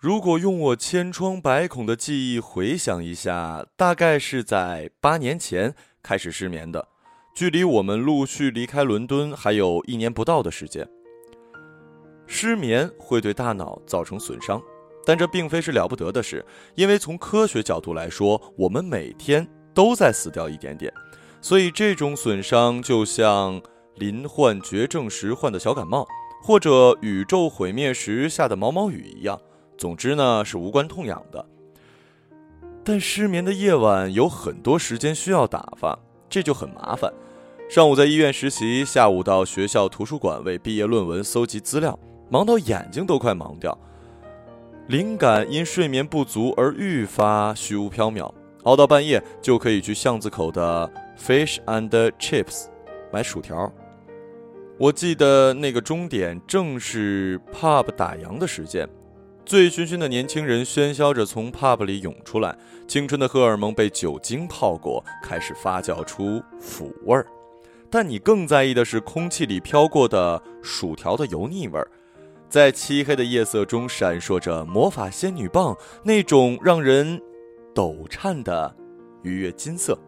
如果用我千疮百孔的记忆回想一下，大概是在八年前开始失眠的，距离我们陆续离开伦敦还有一年不到的时间。失眠会对大脑造成损伤，但这并非是了不得的事，因为从科学角度来说，我们每天都在死掉一点点，所以这种损伤就像临患绝症时患的小感冒。或者宇宙毁灭时下的毛毛雨一样，总之呢是无关痛痒的。但失眠的夜晚有很多时间需要打发，这就很麻烦。上午在医院实习，下午到学校图书馆为毕业论文搜集资料，忙到眼睛都快盲掉。灵感因睡眠不足而愈发虚无缥缈，熬到半夜就可以去巷子口的 Fish and Chips 买薯条。我记得那个终点正是 pub 打烊的时间，醉醺醺的年轻人喧嚣着从 pub 里涌出来，青春的荷尔蒙被酒精泡过，开始发酵出腐味儿。但你更在意的是空气里飘过的薯条的油腻味儿，在漆黑的夜色中闪烁着魔法仙女棒那种让人抖颤的愉悦金色。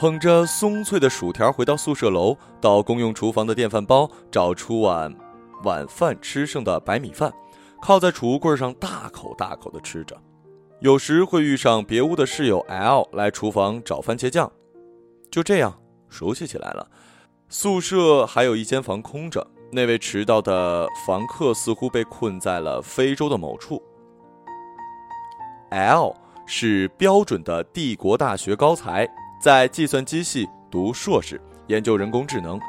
捧着松脆的薯条回到宿舍楼，到公用厨房的电饭煲找出碗晚饭吃剩的白米饭，靠在储物柜上大口大口的吃着。有时会遇上别屋的室友 L 来厨房找番茄酱，就这样熟悉起来了。宿舍还有一间房空着，那位迟到的房客似乎被困在了非洲的某处。L 是标准的帝国大学高材。在计算机系读硕士，研究人工智能。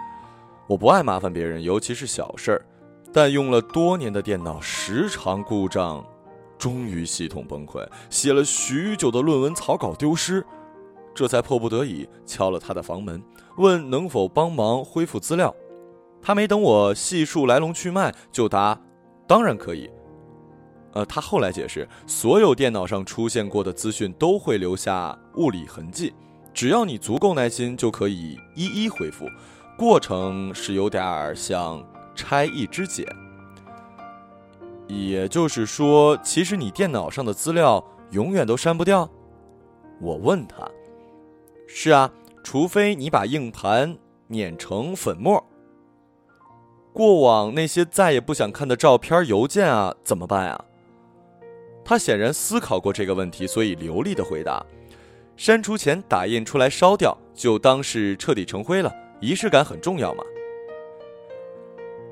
我不爱麻烦别人，尤其是小事儿，但用了多年的电脑时常故障，终于系统崩溃，写了许久的论文草稿丢失，这才迫不得已敲了他的房门，问能否帮忙恢复资料。他没等我细述来龙去脉，就答：“当然可以。”呃，他后来解释，所有电脑上出现过的资讯都会留下物理痕迹。只要你足够耐心，就可以一一恢复。过程是有点像拆一支茧，也就是说，其实你电脑上的资料永远都删不掉。我问他：“是啊，除非你把硬盘碾成粉末。过往那些再也不想看的照片、邮件啊，怎么办啊？”他显然思考过这个问题，所以流利的回答。删除前打印出来烧掉，就当是彻底成灰了。仪式感很重要嘛。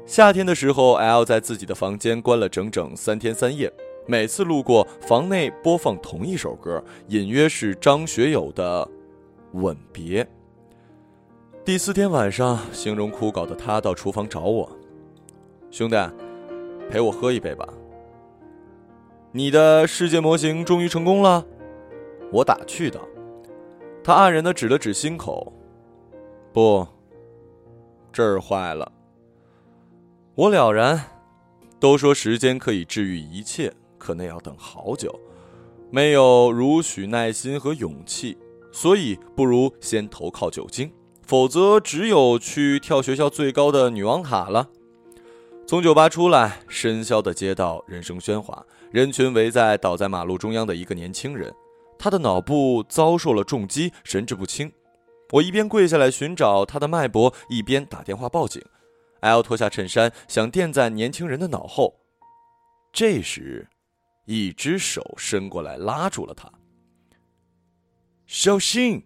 夏天的时候，L 在自己的房间关了整整三天三夜，每次路过房内播放同一首歌，隐约是张学友的《吻别》。第四天晚上，形容枯槁的他到厨房找我：“兄弟，陪我喝一杯吧。你的世界模型终于成功了。”我打趣道。他黯然的指了指心口，不，这儿坏了。我了然，都说时间可以治愈一切，可那要等好久，没有如许耐心和勇气，所以不如先投靠酒精，否则只有去跳学校最高的女王塔了。从酒吧出来，深宵的街道，人声喧哗，人群围在倒在马路中央的一个年轻人。他的脑部遭受了重击，神志不清。我一边跪下来寻找他的脉搏，一边打电话报警。L 脱下衬衫，想垫在年轻人的脑后。这时，一只手伸过来拉住了他。小心！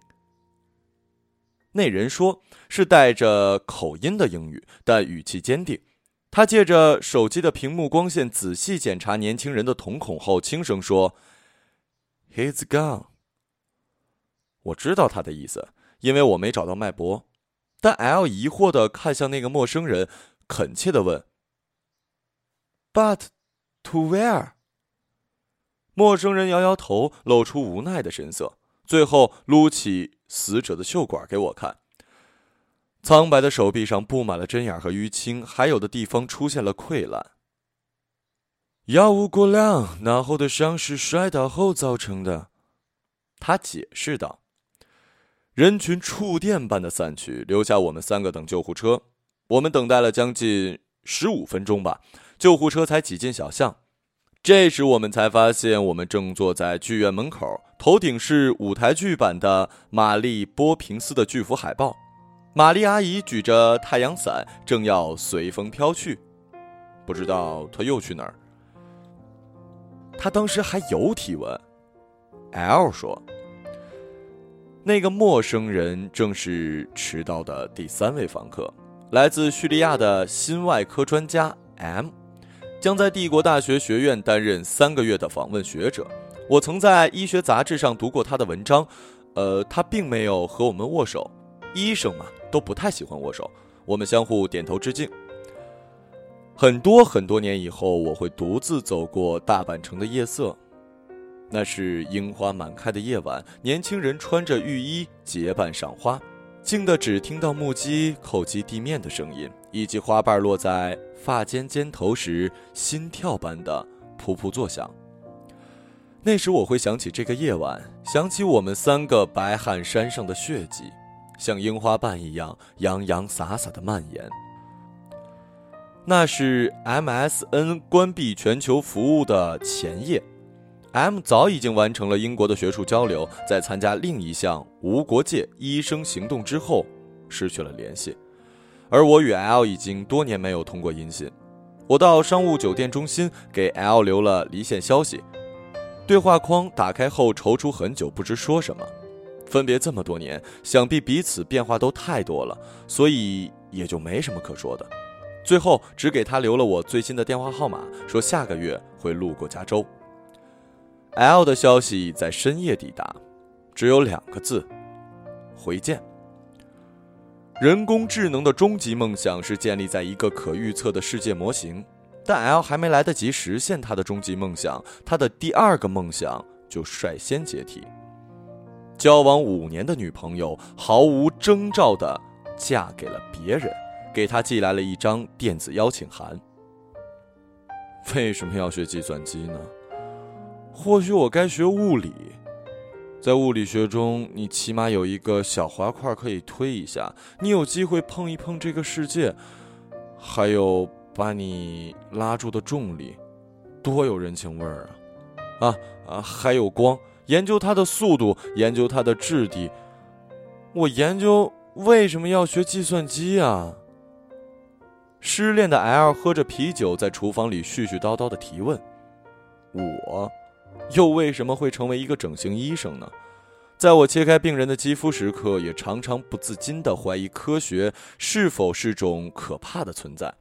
那人说是带着口音的英语，但语气坚定。他借着手机的屏幕光线仔细检查年轻人的瞳孔后，轻声说。He's gone。我知道他的意思，因为我没找到脉搏。但 L 疑惑的看向那个陌生人，恳切的问：“But to where？” 陌生人摇摇头，露出无奈的神色，最后撸起死者的袖管给我看。苍白的手臂上布满了针眼和淤青，还有的地方出现了溃烂。药物过量，脑后的伤是摔倒后造成的，他解释道。人群触电般的散去，留下我们三个等救护车。我们等待了将近十五分钟吧，救护车才挤进小巷。这时我们才发现，我们正坐在剧院门口，头顶是舞台剧版的玛丽波平斯的巨幅海报。玛丽阿姨举着太阳伞，正要随风飘去，不知道她又去哪儿。她当时还有体温。L 说：“那个陌生人正是迟到的第三位访客，来自叙利亚的心外科专家 M，将在帝国大学学院担任三个月的访问学者。我曾在医学杂志上读过他的文章，呃，他并没有和我们握手。医生嘛。”都不太喜欢握手，我们相互点头致敬。很多很多年以后，我会独自走过大阪城的夜色，那是樱花满开的夜晚，年轻人穿着浴衣结伴赏花，静的只听到木屐叩击地面的声音，以及花瓣落在发间肩头时心跳般的噗噗作响。那时我会想起这个夜晚，想起我们三个白汗衫上的血迹。像樱花瓣一样洋洋洒洒的蔓延。那是 MSN 关闭全球服务的前夜，M 早已经完成了英国的学术交流，在参加另一项无国界医生行动之后失去了联系，而我与 L 已经多年没有通过音信。我到商务酒店中心给 L 留了离线消息，对话框打开后踌躇很久，不知说什么。分别这么多年，想必彼此变化都太多了，所以也就没什么可说的。最后只给他留了我最新的电话号码，说下个月会路过加州。L 的消息在深夜抵达，只有两个字：回见。人工智能的终极梦想是建立在一个可预测的世界模型，但 L 还没来得及实现他的终极梦想，他的第二个梦想就率先解体。交往五年的女朋友毫无征兆地嫁给了别人，给他寄来了一张电子邀请函。为什么要学计算机呢？或许我该学物理，在物理学中，你起码有一个小滑块可以推一下，你有机会碰一碰这个世界，还有把你拉住的重力，多有人情味儿啊！啊啊，还有光。研究它的速度，研究它的质地。我研究为什么要学计算机啊？失恋的 L 喝着啤酒，在厨房里絮絮叨叨的提问：“我，又为什么会成为一个整形医生呢？”在我切开病人的肌肤时刻，也常常不自禁的怀疑科学是否是种可怕的存在。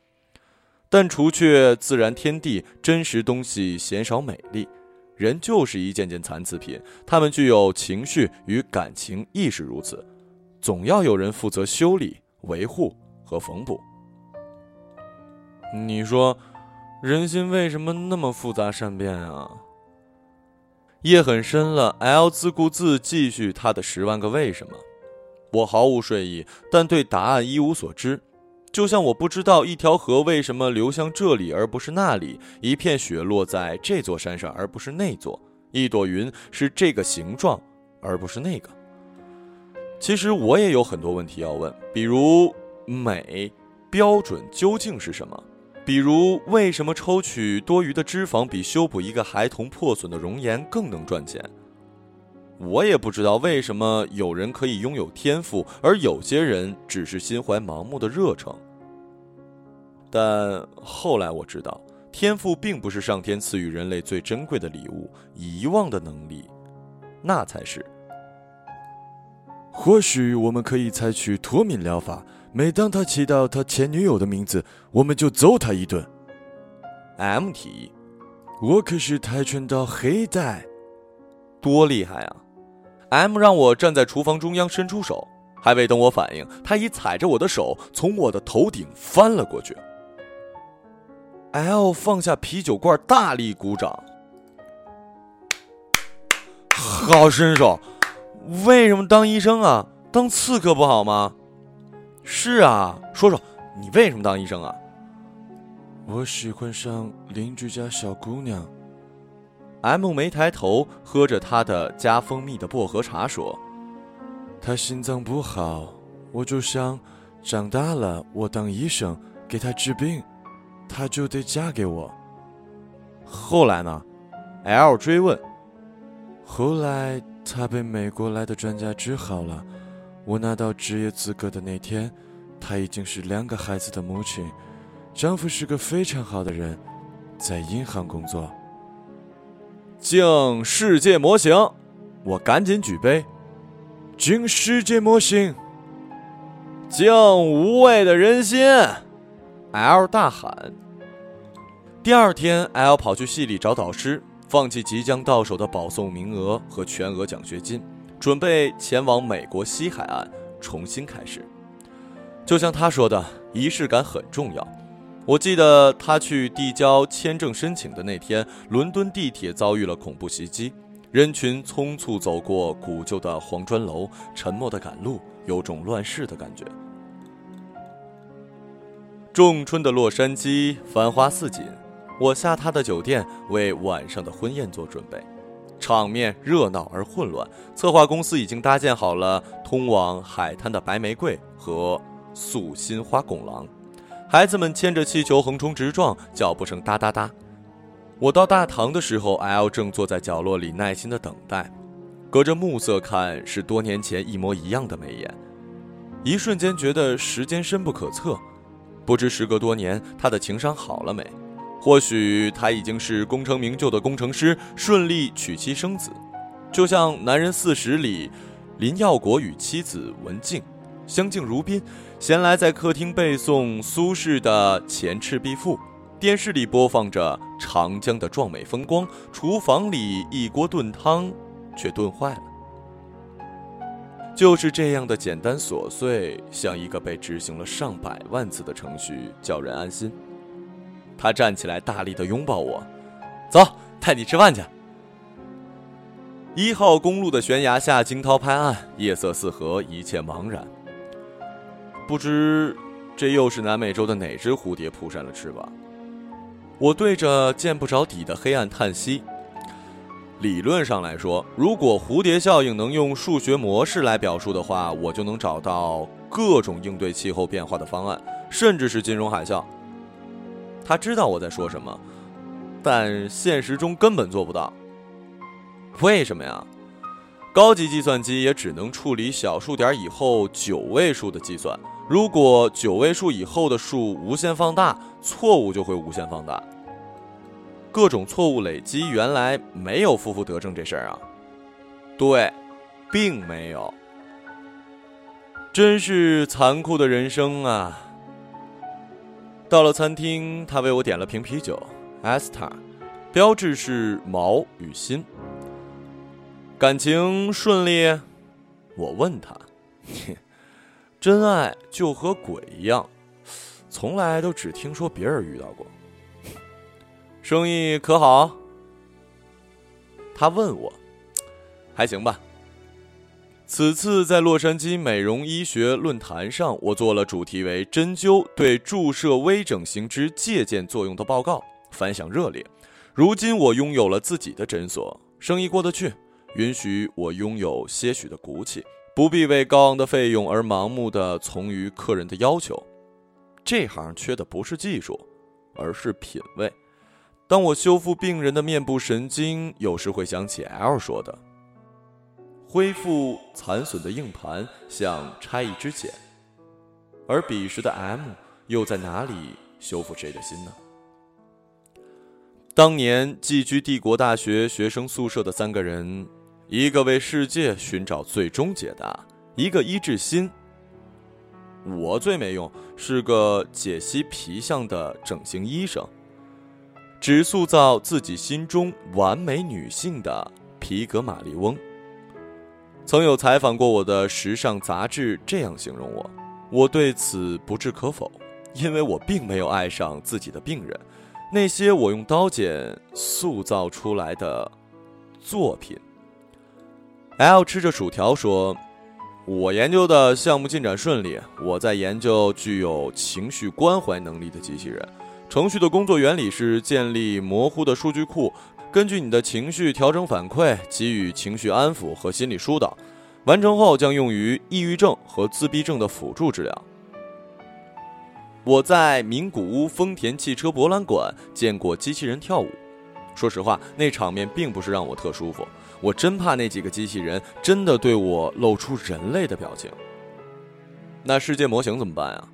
但除却自然天地，真实东西鲜少美丽。人就是一件件残次品，他们具有情绪与感情，亦是如此。总要有人负责修理、维护和缝补。你说，人心为什么那么复杂善变啊？夜很深了，L 自顾自继续他的十万个为什么。我毫无睡意，但对答案一无所知。就像我不知道一条河为什么流向这里而不是那里，一片雪落在这座山上而不是那座，一朵云是这个形状而不是那个。其实我也有很多问题要问，比如美标准究竟是什么？比如为什么抽取多余的脂肪比修补一个孩童破损的容颜更能赚钱？我也不知道为什么有人可以拥有天赋，而有些人只是心怀盲目的热诚。但后来我知道，天赋并不是上天赐予人类最珍贵的礼物，遗忘的能力，那才是。或许我们可以采取脱敏疗法，每当他提到他前女友的名字，我们就揍他一顿。M 提议，我可是跆拳道黑带，多厉害啊！M 让我站在厨房中央，伸出手，还未等我反应，他已踩着我的手从我的头顶翻了过去。L 放下啤酒罐，大力鼓掌。好身手！为什么当医生啊？当刺客不好吗？是啊，说说你为什么当医生啊？我喜欢上邻居家小姑娘。M 没抬头，喝着他的加蜂蜜的薄荷茶，说：“她心脏不好，我就想，长大了我当医生给她治病，她就得嫁给我。”后来呢？L 追问。后来他被美国来的专家治好了。我拿到职业资格的那天，她已经是两个孩子的母亲，丈夫是个非常好的人，在银行工作。敬世界模型，我赶紧举杯。敬世界模型，敬无畏的人心！L 大喊。第二天，L 跑去系里找导师，放弃即将到手的保送名额和全额奖学金。准备前往美国西海岸重新开始，就像他说的，仪式感很重要。我记得他去递交签证申请的那天，伦敦地铁遭遇了恐怖袭击，人群匆促走过古旧的黄砖楼，沉默的赶路，有种乱世的感觉。仲春的洛杉矶繁花似锦，我下榻的酒店为晚上的婚宴做准备。场面热闹而混乱，策划公司已经搭建好了通往海滩的白玫瑰和素心花拱廊，孩子们牵着气球横冲直撞，脚步声哒哒哒。我到大堂的时候，L 正坐在角落里耐心的等待，隔着暮色看是多年前一模一样的眉眼，一瞬间觉得时间深不可测，不知时隔多年，他的情商好了没？或许他已经是功成名就的工程师，顺利娶妻生子，就像《男人四十》里，林耀国与妻子文静相敬如宾。闲来在客厅背诵苏轼的《前赤壁赋》，电视里播放着长江的壮美风光，厨房里一锅炖汤却炖坏了。就是这样的简单琐碎，像一个被执行了上百万次的程序，叫人安心。他站起来，大力的拥抱我，走，带你吃饭去。一号公路的悬崖下，惊涛拍岸，夜色四合，一切茫然。不知这又是南美洲的哪只蝴蝶扑扇了翅膀？我对着见不着底的黑暗叹息。理论上来说，如果蝴蝶效应能用数学模式来表述的话，我就能找到各种应对气候变化的方案，甚至是金融海啸。他知道我在说什么，但现实中根本做不到。为什么呀？高级计算机也只能处理小数点以后九位数的计算。如果九位数以后的数无限放大，错误就会无限放大。各种错误累积，原来没有负负得正这事儿啊？对，并没有。真是残酷的人生啊！到了餐厅，他为我点了瓶啤酒，Esta，标志是毛与心。感情顺利？我问他，真爱就和鬼一样，从来都只听说别人遇到过。生意可好？他问我，还行吧。此次在洛杉矶美容医学论坛上，我做了主题为“针灸对注射微整形之借鉴作用”的报告，反响热烈。如今我拥有了自己的诊所，生意过得去，允许我拥有些许的骨气，不必为高昂的费用而盲目的从于客人的要求。这行缺的不是技术，而是品味。当我修复病人的面部神经，有时会想起 L 说的。恢复残损的硬盘，像拆一支茧，而彼时的 M 又在哪里修复谁的心呢？当年寄居帝国大学学生宿舍的三个人，一个为世界寻找最终解答，一个医治心。我最没用，是个解析皮相的整形医生，只塑造自己心中完美女性的皮革玛丽翁。曾有采访过我的时尚杂志这样形容我，我对此不置可否，因为我并没有爱上自己的病人，那些我用刀剪塑造出来的作品。L 吃着薯条说：“我研究的项目进展顺利，我在研究具有情绪关怀能力的机器人。程序的工作原理是建立模糊的数据库。”根据你的情绪调整反馈，给予情绪安抚和心理疏导，完成后将用于抑郁症和自闭症的辅助治疗。我在名古屋丰田汽车博览馆见过机器人跳舞，说实话，那场面并不是让我特舒服，我真怕那几个机器人真的对我露出人类的表情。那世界模型怎么办啊？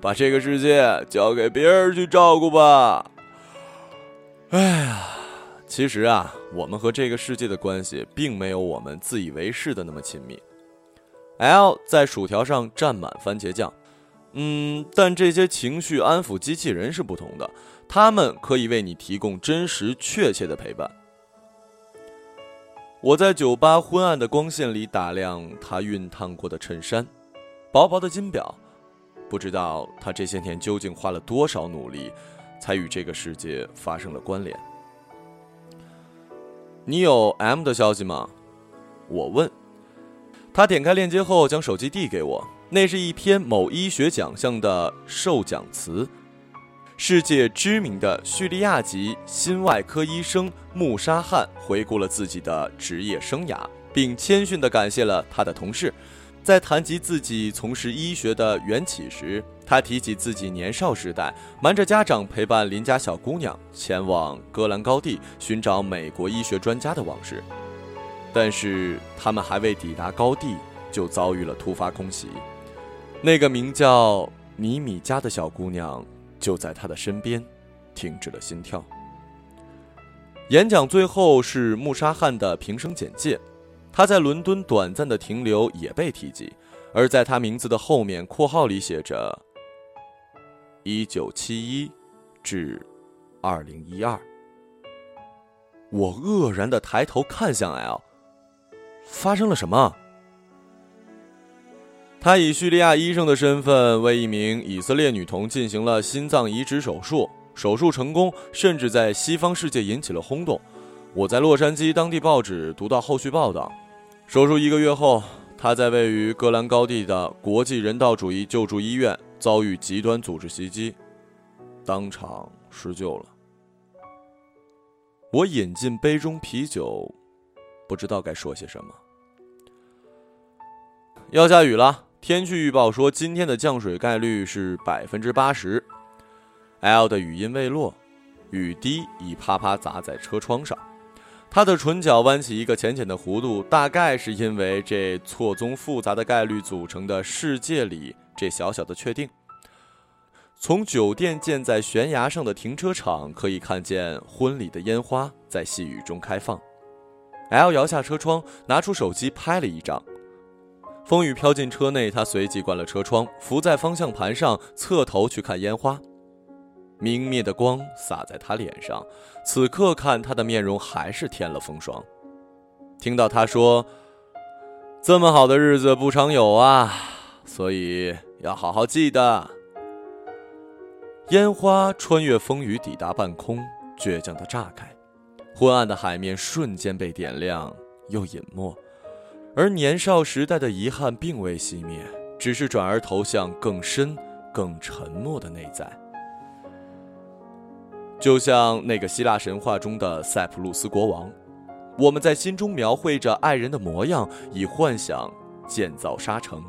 把这个世界交给别人去照顾吧。哎呀，其实啊，我们和这个世界的关系并没有我们自以为是的那么亲密。L 在薯条上蘸满番茄酱，嗯，但这些情绪安抚机器人是不同的。他们可以为你提供真实、确切的陪伴。我在酒吧昏暗的光线里打量他熨烫过的衬衫，薄薄的金表，不知道他这些年究竟花了多少努力，才与这个世界发生了关联。你有 M 的消息吗？我问。他点开链接后，将手机递给我，那是一篇某医学奖项的授奖词。世界知名的叙利亚籍心外科医生穆沙汉回顾了自己的职业生涯，并谦逊地感谢了他的同事。在谈及自己从事医学的缘起时，他提起自己年少时代瞒着家长陪伴邻家小姑娘前往戈兰高地寻找美国医学专家的往事。但是他们还未抵达高地，就遭遇了突发空袭。那个名叫尼米加的小姑娘。就在他的身边，停止了心跳。演讲最后是穆沙汉的平生简介，他在伦敦短暂的停留也被提及，而在他名字的后面括号里写着“一九七一至二零一二”。我愕然的抬头看向 L，发生了什么？他以叙利亚医生的身份为一名以色列女童进行了心脏移植手术，手术成功，甚至在西方世界引起了轰动。我在洛杉矶当地报纸读到后续报道：手术一个月后，他在位于戈兰高地的国际人道主义救助医院遭遇极端组织袭击，当场施救了。我饮进杯中啤酒，不知道该说些什么。要下雨了。天气预报说今天的降水概率是百分之八十。L 的语音未落，雨滴已啪啪砸在车窗上，他的唇角弯起一个浅浅的弧度，大概是因为这错综复杂的概率组成的世界里这小小的确定。从酒店建在悬崖上的停车场可以看见婚礼的烟花在细雨中开放。L 摇下车窗，拿出手机拍了一张。风雨飘进车内，他随即关了车窗，伏在方向盘上，侧头去看烟花。明灭的光洒在他脸上，此刻看他的面容还是添了风霜。听到他说：“这么好的日子不常有啊，所以要好好记得。”烟花穿越风雨抵达半空，倔强的炸开，昏暗的海面瞬间被点亮，又隐没。而年少时代的遗憾并未熄灭，只是转而投向更深、更沉默的内在。就像那个希腊神话中的塞浦路斯国王，我们在心中描绘着爱人的模样，以幻想建造沙城。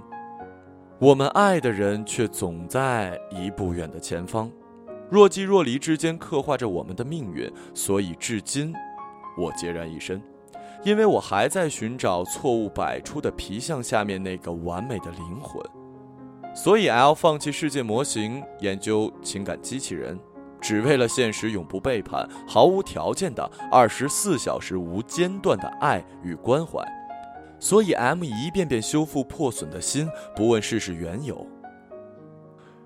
我们爱的人却总在一步远的前方，若即若离之间刻画着我们的命运。所以至今，我孑然一身。因为我还在寻找错误百出的皮相下面那个完美的灵魂，所以 L 放弃世界模型，研究情感机器人，只为了现实永不背叛、毫无条件的二十四小时无间断的爱与关怀。所以 M 一遍遍修复破损的心，不问世事缘由。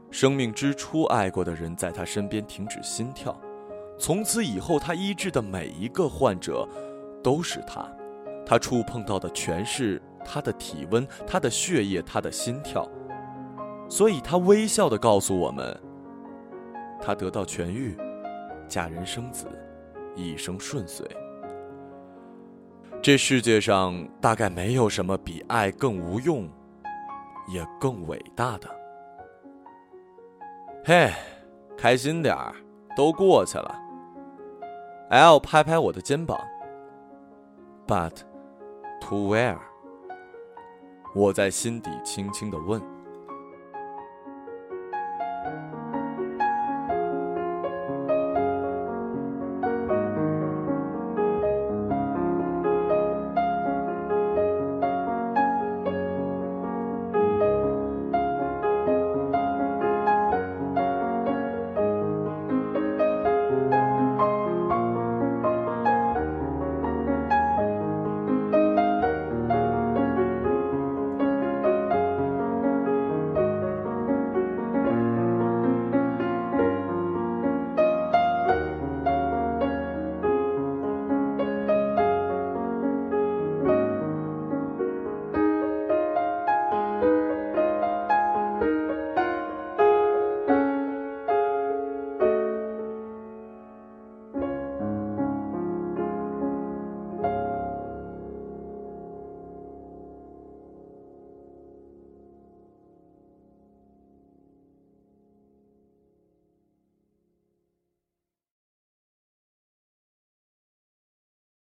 生命之初爱过的人在他身边停止心跳，从此以后他医治的每一个患者。都是他，他触碰到的全是他的体温、他的血液、他的心跳，所以他微笑的告诉我们：他得到痊愈，嫁人生子，一生顺遂。这世界上大概没有什么比爱更无用，也更伟大的。嘿，开心点儿，都过去了。L 拍拍我的肩膀。But to where？我在心底轻轻的问。